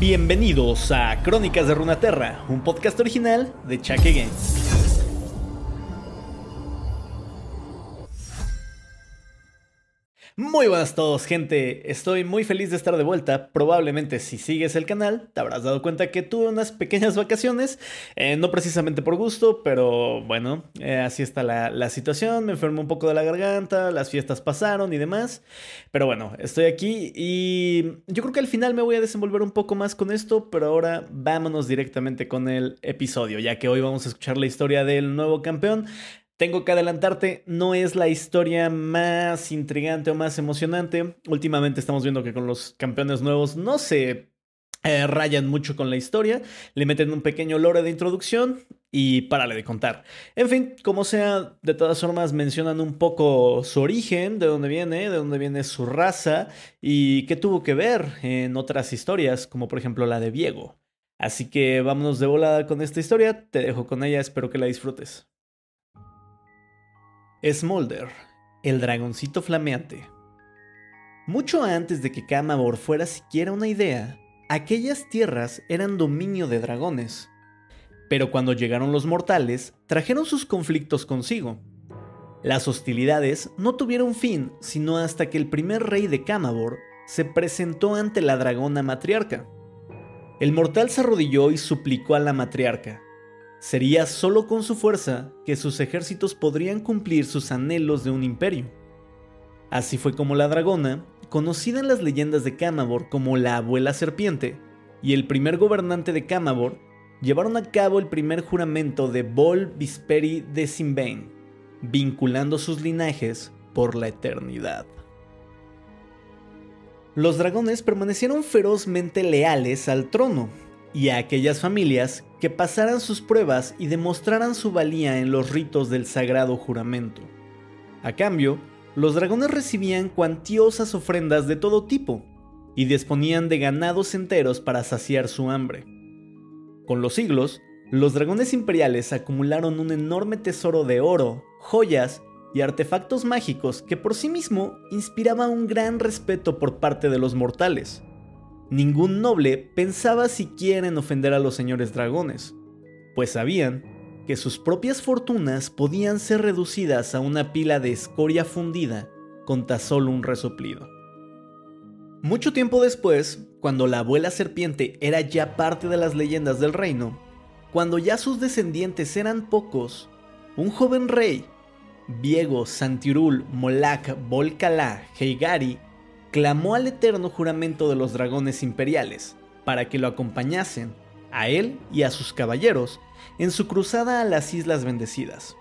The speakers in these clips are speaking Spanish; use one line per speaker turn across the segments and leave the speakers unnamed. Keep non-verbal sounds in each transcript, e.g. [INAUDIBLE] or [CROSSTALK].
Bienvenidos a Crónicas de Runaterra, un podcast original de Chaque Games. Muy buenas a todos, gente. Estoy muy feliz de estar de vuelta. Probablemente si sigues el canal, te habrás dado cuenta que tuve unas pequeñas vacaciones. Eh, no precisamente por gusto, pero bueno, eh, así está la, situación. Me enfermé un poco de la garganta, las fiestas pasaron y demás. Pero bueno, estoy aquí y yo creo que al final me voy a desenvolver un poco más con esto, pero ahora vámonos directamente con el episodio, ya que hoy vamos a escuchar la historia del nuevo campeón. Tengo que adelantarte, no es la historia más intrigante o más emocionante. Últimamente estamos viendo que con los campeones nuevos no se eh, rayan mucho con la historia, le meten un pequeño lore de introducción y párale de contar. En fin, como sea, de todas formas mencionan un poco su origen, de dónde viene, de dónde viene su raza y qué tuvo que ver en otras historias, como por ejemplo la de Diego. Así que vámonos de volada con esta historia, te dejo con ella, espero que la disfrutes. Smolder, el dragoncito flameante. Mucho antes de que Kamabor fuera siquiera una idea, aquellas tierras eran dominio de dragones. Pero cuando llegaron los mortales, trajeron sus conflictos consigo. Las hostilidades no tuvieron fin sino hasta que el primer rey de Kamabor se presentó ante la dragona matriarca. El mortal se arrodilló y suplicó a la matriarca, Sería solo con su fuerza que sus ejércitos podrían cumplir sus anhelos de un imperio. Así fue como la dragona, conocida en las leyendas de Camabor como la abuela serpiente, y el primer gobernante de Camabor, llevaron a cabo el primer juramento de Bol Visperi de Simbane, vinculando sus linajes por la eternidad. Los dragones permanecieron ferozmente leales al trono, y a aquellas familias que pasaran sus pruebas y demostraran su valía en los ritos del sagrado juramento. A cambio, los dragones recibían cuantiosas ofrendas de todo tipo y disponían de ganados enteros para saciar su hambre. Con los siglos, los dragones imperiales acumularon un enorme tesoro de oro, joyas y artefactos mágicos que por sí mismo inspiraba un gran respeto por parte de los mortales. Ningún noble pensaba siquiera en ofender a los señores dragones, pues sabían que sus propias fortunas podían ser reducidas a una pila de escoria fundida con tan solo un resoplido. Mucho tiempo después, cuando la abuela serpiente era ya parte de las leyendas del reino, cuando ya sus descendientes eran pocos, un joven rey, Viego Santirul Molak Volcalá Heigari, clamó al eterno juramento de los dragones imperiales para que lo acompañasen, a él y a sus caballeros, en su cruzada a las Islas Bendecidas.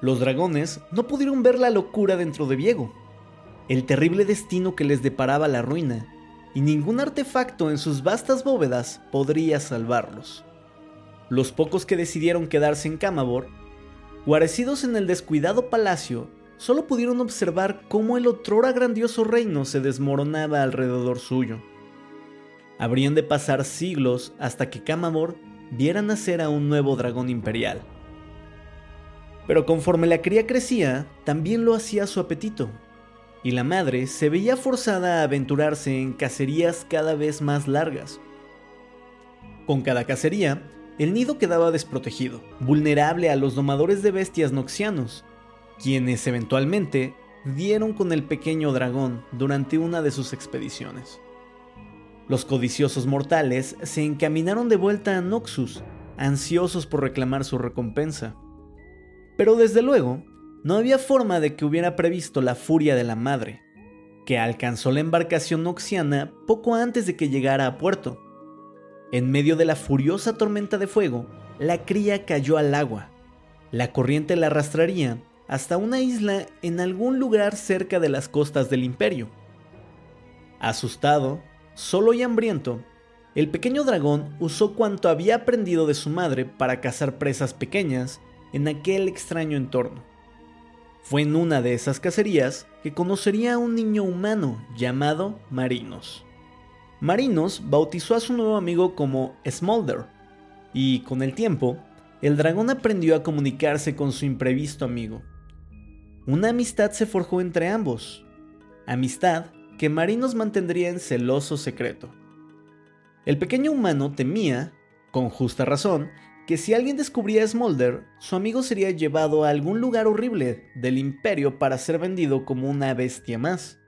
Los dragones no pudieron ver la locura dentro de Viego, el terrible destino que les deparaba la ruina, y ningún artefacto en sus vastas bóvedas podría salvarlos. Los pocos que decidieron quedarse en Camabor, guarecidos en el descuidado palacio, solo pudieron observar cómo el otrora grandioso reino se desmoronaba alrededor suyo. Habrían de pasar siglos hasta que Kamamor viera nacer a un nuevo dragón imperial. Pero conforme la cría crecía, también lo hacía su apetito, y la madre se veía forzada a aventurarse en cacerías cada vez más largas. Con cada cacería, el nido quedaba desprotegido, vulnerable a los domadores de bestias noxianos, quienes eventualmente dieron con el pequeño dragón durante una de sus expediciones. Los codiciosos mortales se encaminaron de vuelta a Noxus, ansiosos por reclamar su recompensa. Pero desde luego, no había forma de que hubiera previsto la furia de la madre, que alcanzó la embarcación noxiana poco antes de que llegara a puerto. En medio de la furiosa tormenta de fuego, la cría cayó al agua. La corriente la arrastraría hasta una isla en algún lugar cerca de las costas del imperio. Asustado, solo y hambriento, el pequeño dragón usó cuanto había aprendido de su madre para cazar presas pequeñas en aquel extraño entorno. Fue en una de esas cacerías que conocería a un niño humano llamado Marinos. Marinos bautizó a su nuevo amigo como Smolder, y con el tiempo, el dragón aprendió a comunicarse con su imprevisto amigo. Una amistad se forjó entre ambos, amistad que Marinos mantendría en celoso secreto. El pequeño humano temía, con justa razón, que si alguien descubría a Smolder, su amigo sería llevado a algún lugar horrible del imperio para ser vendido como una bestia más.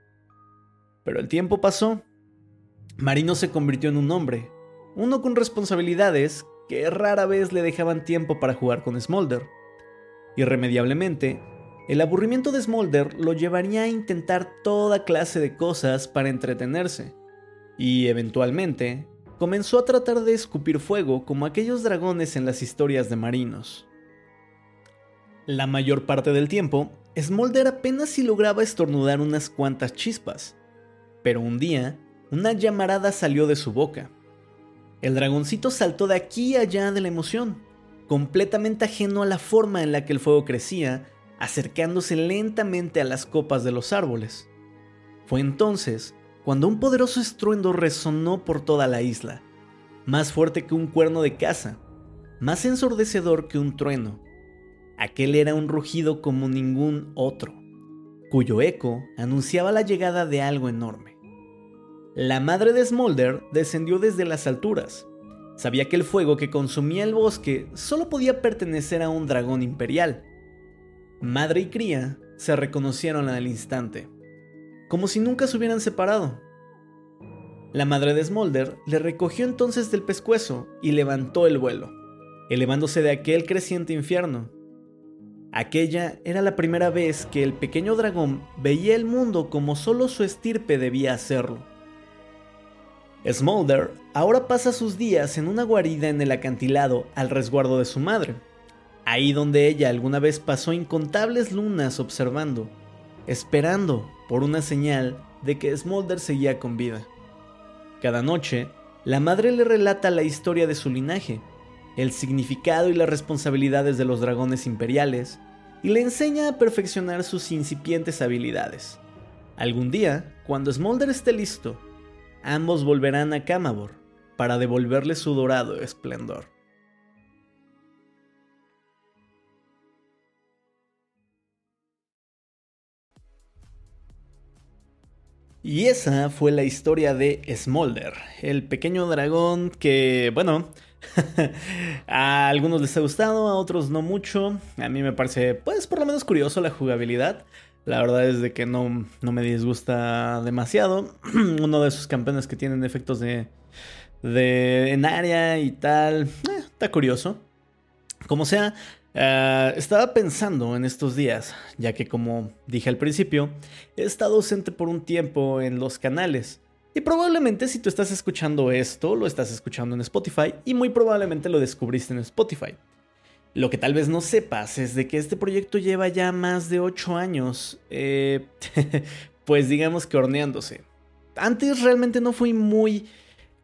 Pero el tiempo pasó. Marino se convirtió en un hombre, uno con responsabilidades que rara vez le dejaban tiempo para jugar con Smolder. Irremediablemente, el aburrimiento de Smolder lo llevaría a intentar toda clase de cosas para entretenerse, y eventualmente comenzó a tratar de escupir fuego como aquellos dragones en las historias de marinos. La mayor parte del tiempo, Smolder apenas si lograba estornudar unas cuantas chispas, pero un día, una llamarada salió de su boca. El dragoncito saltó de aquí allá de la emoción, completamente ajeno a la forma en la que el fuego crecía, acercándose lentamente a las copas de los árboles. Fue entonces cuando un poderoso estruendo resonó por toda la isla, más fuerte que un cuerno de caza, más ensordecedor que un trueno. Aquel era un rugido como ningún otro, cuyo eco anunciaba la llegada de algo enorme. La madre de Smolder descendió desde las alturas. Sabía que el fuego que consumía el bosque solo podía pertenecer a un dragón imperial. Madre y cría se reconocieron al instante como si nunca se hubieran separado. La madre de Smolder le recogió entonces del pescuezo y levantó el vuelo, elevándose de aquel creciente infierno. Aquella era la primera vez que el pequeño dragón veía el mundo como solo su estirpe debía hacerlo. Smolder ahora pasa sus días en una guarida en el acantilado al resguardo de su madre, ahí donde ella alguna vez pasó incontables lunas observando, esperando por una señal de que Smolder seguía con vida. Cada noche, la madre le relata la historia de su linaje, el significado y las responsabilidades de los dragones imperiales, y le enseña a perfeccionar sus incipientes habilidades. Algún día, cuando Smolder esté listo, ambos volverán a Camabor para devolverle su dorado esplendor. Y esa fue la historia de Smolder, el pequeño dragón que, bueno, [LAUGHS] a algunos les ha gustado, a otros no mucho. A mí me parece, pues, por lo menos curioso la jugabilidad. La verdad es de que no, no me disgusta demasiado. [CLEARS THROAT] Uno de esos campeones que tienen efectos de, de en área y tal, eh, está curioso. Como sea, eh, estaba pensando en estos días, ya que como dije al principio, he estado ausente por un tiempo en los canales. Y probablemente si tú estás escuchando esto, lo estás escuchando en Spotify y muy probablemente lo descubriste en Spotify. Lo que tal vez no sepas es de que este proyecto lleva ya más de 8 años, eh, [LAUGHS] pues digamos que horneándose. Antes realmente no fui muy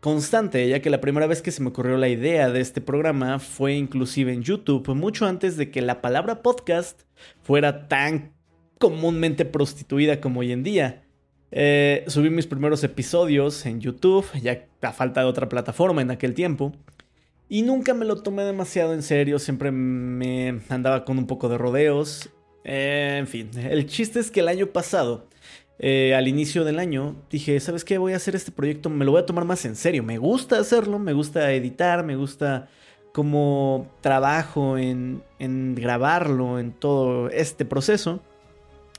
constante, ya que la primera vez que se me ocurrió la idea de este programa fue inclusive en YouTube, mucho antes de que la palabra podcast fuera tan comúnmente prostituida como hoy en día. Eh, subí mis primeros episodios en YouTube, ya a falta de otra plataforma en aquel tiempo. Y nunca me lo tomé demasiado en serio, siempre me andaba con un poco de rodeos. Eh, en fin, el chiste es que el año pasado eh, al inicio del año, dije, ¿sabes qué? Voy a hacer este proyecto, me lo voy a tomar más en serio. Me gusta hacerlo, me gusta editar, me gusta como trabajo en, en grabarlo, en todo este proceso.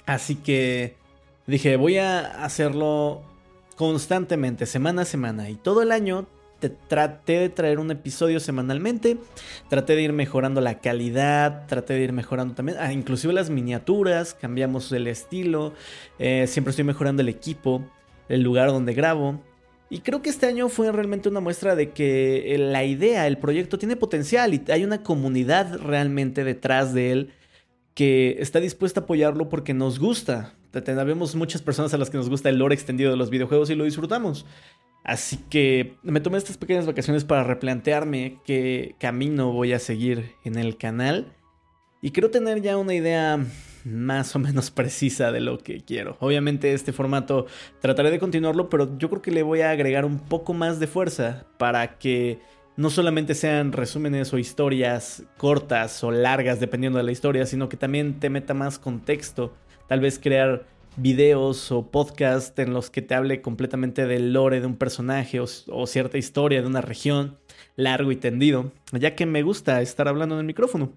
Así que dije, voy a hacerlo constantemente, semana a semana. Y todo el año traté de traer un episodio semanalmente, traté de ir mejorando la calidad, traté de ir mejorando también, ah, inclusive las miniaturas, cambiamos el estilo, eh, siempre estoy mejorando el equipo, el lugar donde grabo. Y creo que este año fue realmente una muestra de que eh, la idea, el proyecto tiene potencial y hay una comunidad realmente detrás de él que está dispuesta a apoyarlo porque nos gusta. Tenemos muchas personas a las que nos gusta el lore extendido de los videojuegos y lo disfrutamos. Así que me tomé estas pequeñas vacaciones para replantearme qué camino voy a seguir en el canal. Y quiero tener ya una idea más o menos [LAUGHS] precisa de lo que quiero. Obviamente este formato trataré de continuarlo, pero yo creo que le voy a agregar un poco más de fuerza para que no solamente sean resúmenes o historias cortas o largas dependiendo de la historia, sino que también te meta más contexto. Tal vez crear videos o podcasts en los que te hable completamente del lore de un personaje o, cierta historia de una región, largo y tendido, ya que me gusta estar hablando en el micrófono.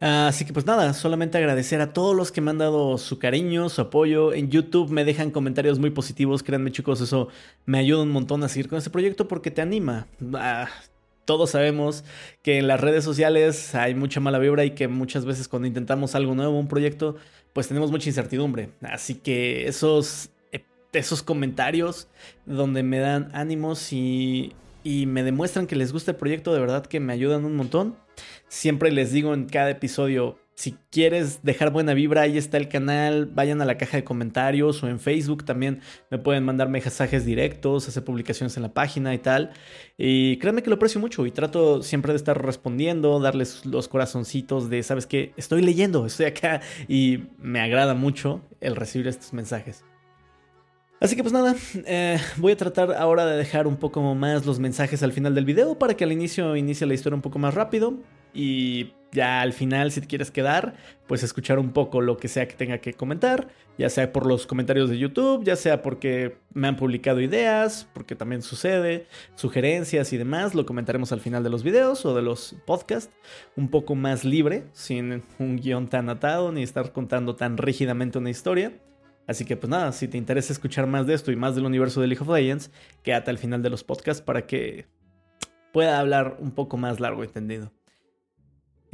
Así que pues nada, solamente agradecer a todos los que me han dado su cariño, su apoyo. En YouTube me dejan comentarios muy positivos, créanme chicos, eso me ayuda un montón a seguir con este proyecto porque te anima. Ah, todos sabemos que en las redes sociales hay mucha mala vibra y que muchas veces cuando intentamos algo nuevo, un proyecto, pues tenemos mucha incertidumbre. Así que esos, eh, esos comentarios donde me dan ánimos y, y me demuestran que les gusta el proyecto, de verdad que me ayudan un montón. Siempre les digo en cada episodio, si quieres dejar buena vibra, ahí está el canal. Vayan a la caja de comentarios o en Facebook también me pueden mandar mensajes directos, hacer publicaciones en la página y tal. Y créanme que lo aprecio mucho y trato siempre de estar respondiendo, darles los corazoncitos de, sabes que estoy leyendo, estoy acá y me agrada mucho el recibir estos mensajes. Así que pues nada, eh, voy a tratar ahora de dejar un poco más los mensajes al final del video para que al inicio inicie la historia un poco más rápido y ya al final si te quieres quedar, pues escuchar un poco lo que sea que tenga que comentar, ya sea por los comentarios de YouTube, ya sea porque me han publicado ideas, porque también sucede, sugerencias y demás, lo comentaremos al final de los videos o de los podcasts, un poco más libre, sin un guion tan atado ni estar contando tan rígidamente una historia. Así que pues nada, si te interesa escuchar más de esto y más del universo de League of Legends, quédate al final de los podcasts para que pueda hablar un poco más largo y entendido.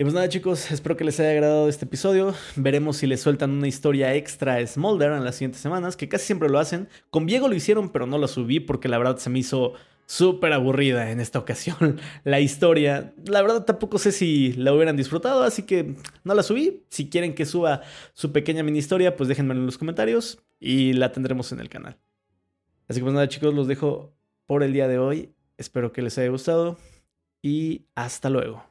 Y pues nada chicos, espero que les haya agradado este episodio. Veremos si les sueltan una historia extra a Smolder en las siguientes semanas, que casi siempre lo hacen. Con Diego lo hicieron, pero no lo subí porque la verdad se me hizo súper aburrida en esta ocasión [LAUGHS] la historia. La verdad tampoco sé si la hubieran disfrutado, así que no la subí. Si quieren que suba su pequeña mini historia, pues déjenmelo en los comentarios y la tendremos en el canal. Así que pues nada chicos, los dejo por el día de hoy. Espero que les haya gustado y hasta luego.